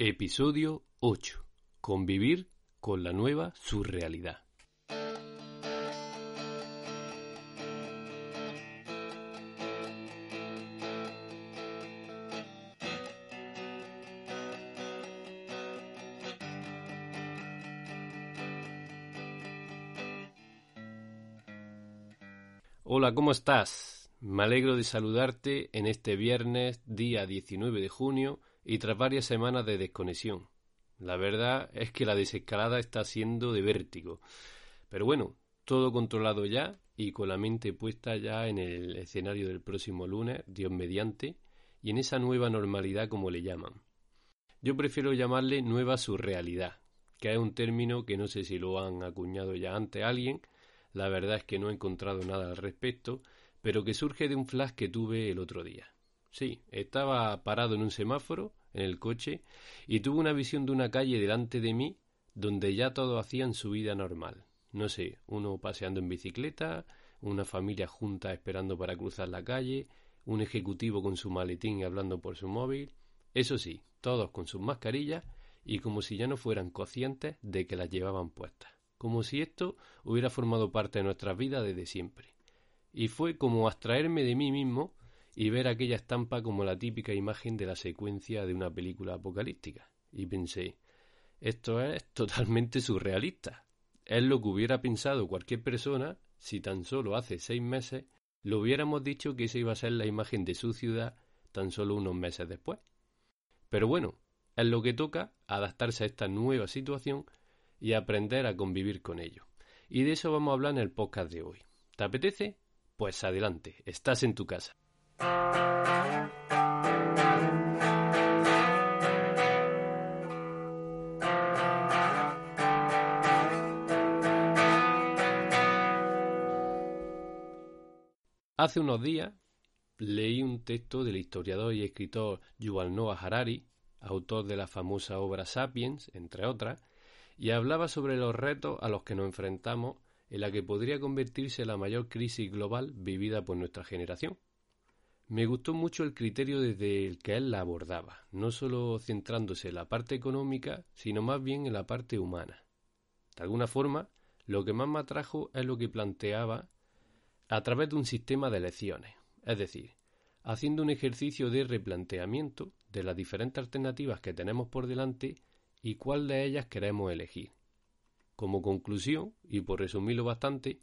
Episodio 8. Convivir con la nueva surrealidad. Hola, ¿cómo estás? Me alegro de saludarte en este viernes, día 19 de junio, y tras varias semanas de desconexión. La verdad es que la desescalada está siendo de vértigo. Pero bueno, todo controlado ya y con la mente puesta ya en el escenario del próximo lunes, Dios mediante, y en esa nueva normalidad como le llaman. Yo prefiero llamarle nueva surrealidad, que es un término que no sé si lo han acuñado ya antes alguien, la verdad es que no he encontrado nada al respecto, pero que surge de un flash que tuve el otro día. Sí, estaba parado en un semáforo, en el coche, y tuve una visión de una calle delante de mí donde ya todos hacían su vida normal. No sé, uno paseando en bicicleta, una familia junta esperando para cruzar la calle, un ejecutivo con su maletín y hablando por su móvil. Eso sí, todos con sus mascarillas y como si ya no fueran conscientes de que las llevaban puestas. Como si esto hubiera formado parte de nuestras vidas desde siempre. Y fue como abstraerme de mí mismo y ver aquella estampa como la típica imagen de la secuencia de una película apocalíptica. Y pensé, esto es totalmente surrealista. Es lo que hubiera pensado cualquier persona si tan solo hace seis meses lo hubiéramos dicho que esa iba a ser la imagen de su ciudad tan solo unos meses después. Pero bueno, es lo que toca adaptarse a esta nueva situación y aprender a convivir con ello. Y de eso vamos a hablar en el podcast de hoy. ¿Te apetece? Pues adelante, estás en tu casa. Hace unos días leí un texto del historiador y escritor Yuval Noah Harari, autor de la famosa obra Sapiens, entre otras, y hablaba sobre los retos a los que nos enfrentamos en la que podría convertirse la mayor crisis global vivida por nuestra generación. Me gustó mucho el criterio desde el que él la abordaba, no solo centrándose en la parte económica, sino más bien en la parte humana. De alguna forma, lo que más me atrajo es lo que planteaba a través de un sistema de elecciones, es decir, haciendo un ejercicio de replanteamiento de las diferentes alternativas que tenemos por delante y cuál de ellas queremos elegir. Como conclusión, y por resumirlo bastante,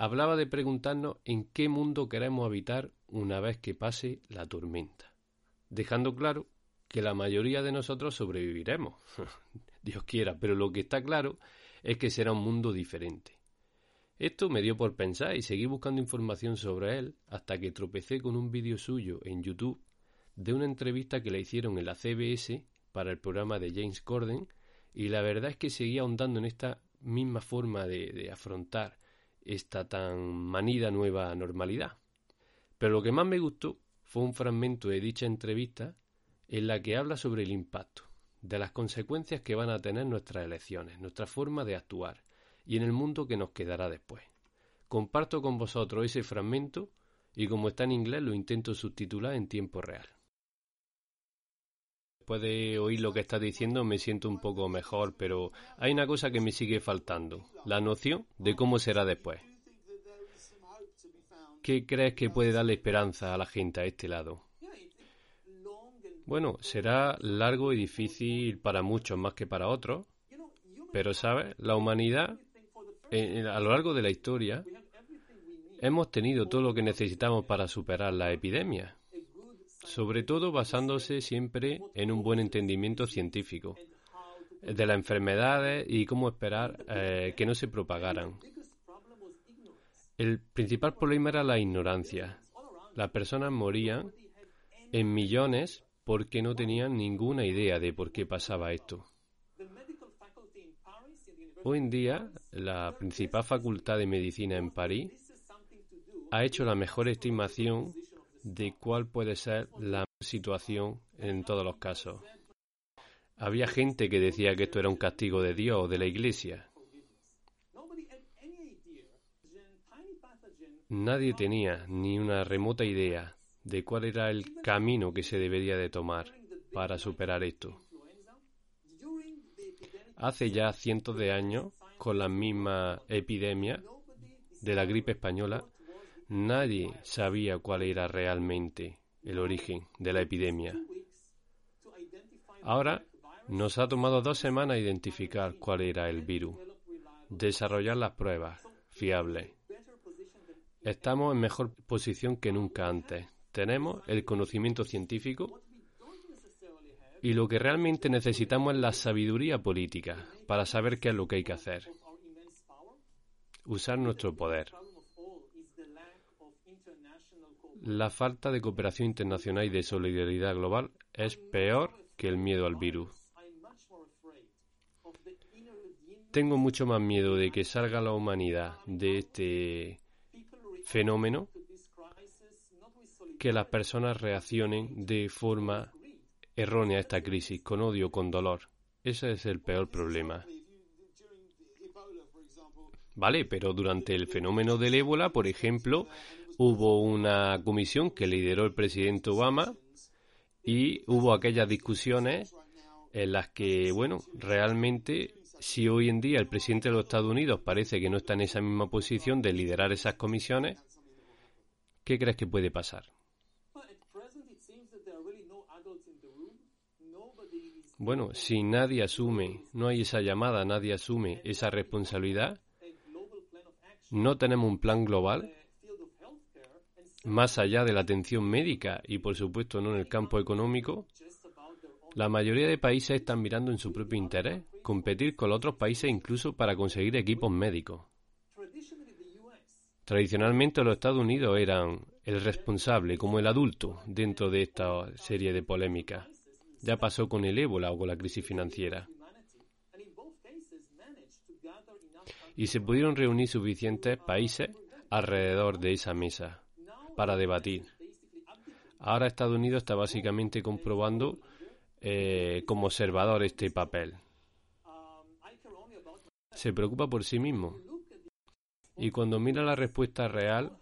hablaba de preguntarnos en qué mundo queremos habitar una vez que pase la tormenta, dejando claro que la mayoría de nosotros sobreviviremos. Dios quiera, pero lo que está claro es que será un mundo diferente. Esto me dio por pensar y seguí buscando información sobre él hasta que tropecé con un vídeo suyo en YouTube de una entrevista que le hicieron en la CBS para el programa de James Corden y la verdad es que seguía ahondando en esta misma forma de, de afrontar esta tan manida nueva normalidad. Pero lo que más me gustó fue un fragmento de dicha entrevista en la que habla sobre el impacto, de las consecuencias que van a tener nuestras elecciones, nuestra forma de actuar, y en el mundo que nos quedará después. Comparto con vosotros ese fragmento y como está en inglés lo intento subtitular en tiempo real. Después de oír lo que está diciendo me siento un poco mejor, pero hay una cosa que me sigue faltando, la noción de cómo será después. ¿Qué crees que puede darle esperanza a la gente a este lado? Bueno, será largo y difícil para muchos más que para otros, pero, ¿sabes? La humanidad a lo largo de la historia hemos tenido todo lo que necesitamos para superar la epidemia, sobre todo basándose siempre en un buen entendimiento científico de las enfermedades y cómo esperar eh, que no se propagaran. El principal problema era la ignorancia. Las personas morían en millones porque no tenían ninguna idea de por qué pasaba esto. Hoy en día, la principal facultad de medicina en París ha hecho la mejor estimación de cuál puede ser la situación en todos los casos. Había gente que decía que esto era un castigo de Dios o de la Iglesia. Nadie tenía ni una remota idea de cuál era el camino que se debería de tomar para superar esto. Hace ya cientos de años, con la misma epidemia de la gripe española, nadie sabía cuál era realmente el origen de la epidemia. Ahora nos ha tomado dos semanas identificar cuál era el virus, desarrollar las pruebas fiables. Estamos en mejor posición que nunca antes. Tenemos el conocimiento científico y lo que realmente necesitamos es la sabiduría política para saber qué es lo que hay que hacer. Usar nuestro poder. La falta de cooperación internacional y de solidaridad global es peor que el miedo al virus. Tengo mucho más miedo de que salga la humanidad de este fenómeno que las personas reaccionen de forma errónea a esta crisis, con odio, con dolor. Ese es el peor problema. Vale, pero durante el fenómeno del ébola, por ejemplo, hubo una comisión que lideró el presidente Obama y hubo aquellas discusiones en las que, bueno, realmente si hoy en día el presidente de los Estados Unidos parece que no está en esa misma posición de liderar esas comisiones, ¿qué crees que puede pasar? Bueno, si nadie asume, no hay esa llamada, nadie asume esa responsabilidad, no tenemos un plan global más allá de la atención médica y por supuesto no en el campo económico, la mayoría de países están mirando en su propio interés competir con otros países incluso para conseguir equipos médicos. Tradicionalmente los Estados Unidos eran el responsable, como el adulto, dentro de esta serie de polémicas. Ya pasó con el ébola o con la crisis financiera. Y se pudieron reunir suficientes países alrededor de esa mesa para debatir. Ahora Estados Unidos está básicamente comprobando eh, como observador este papel. Se preocupa por sí mismo. Y cuando mira la respuesta real,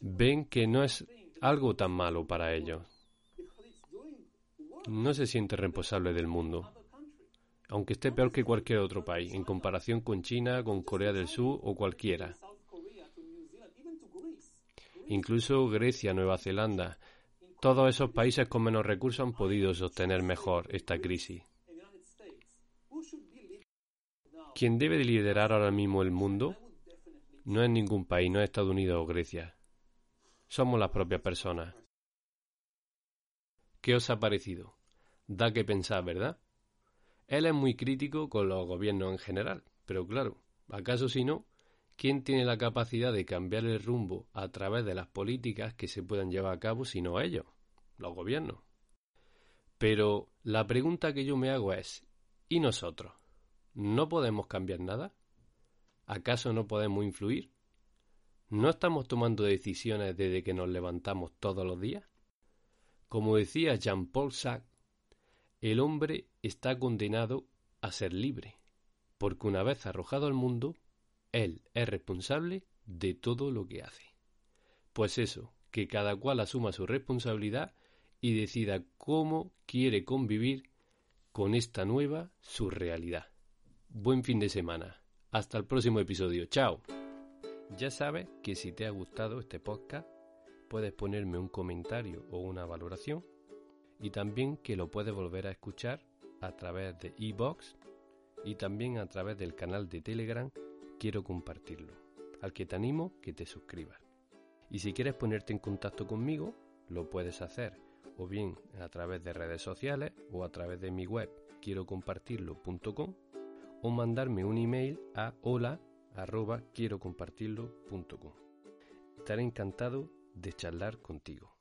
ven que no es algo tan malo para ellos. No se siente responsable del mundo, aunque esté peor que cualquier otro país, en comparación con China, con Corea del Sur o cualquiera. Incluso Grecia, Nueva Zelanda, todos esos países con menos recursos han podido sostener mejor esta crisis. Quien debe liderar ahora mismo el mundo no es ningún país, no es Estados Unidos o Grecia. Somos las propias personas. ¿Qué os ha parecido? Da que pensar, ¿verdad? Él es muy crítico con los gobiernos en general, pero claro, ¿acaso si no? ¿Quién tiene la capacidad de cambiar el rumbo a través de las políticas que se puedan llevar a cabo sino ellos, los gobiernos? Pero la pregunta que yo me hago es, ¿y nosotros? ¿No podemos cambiar nada? ¿Acaso no podemos influir? ¿No estamos tomando decisiones desde que nos levantamos todos los días? Como decía Jean-Paul Sartre, el hombre está condenado a ser libre, porque una vez arrojado al mundo, él es responsable de todo lo que hace. Pues eso, que cada cual asuma su responsabilidad y decida cómo quiere convivir con esta nueva surrealidad. Buen fin de semana. Hasta el próximo episodio. Chao. Ya sabes que si te ha gustado este podcast, puedes ponerme un comentario o una valoración y también que lo puedes volver a escuchar a través de iBox y también a través del canal de Telegram quiero compartirlo, al que te animo que te suscribas. Y si quieres ponerte en contacto conmigo, lo puedes hacer o bien a través de redes sociales o a través de mi web quiero compartirlo.com o mandarme un email a hola arroba quiero compartirlo.com. Estaré encantado de charlar contigo.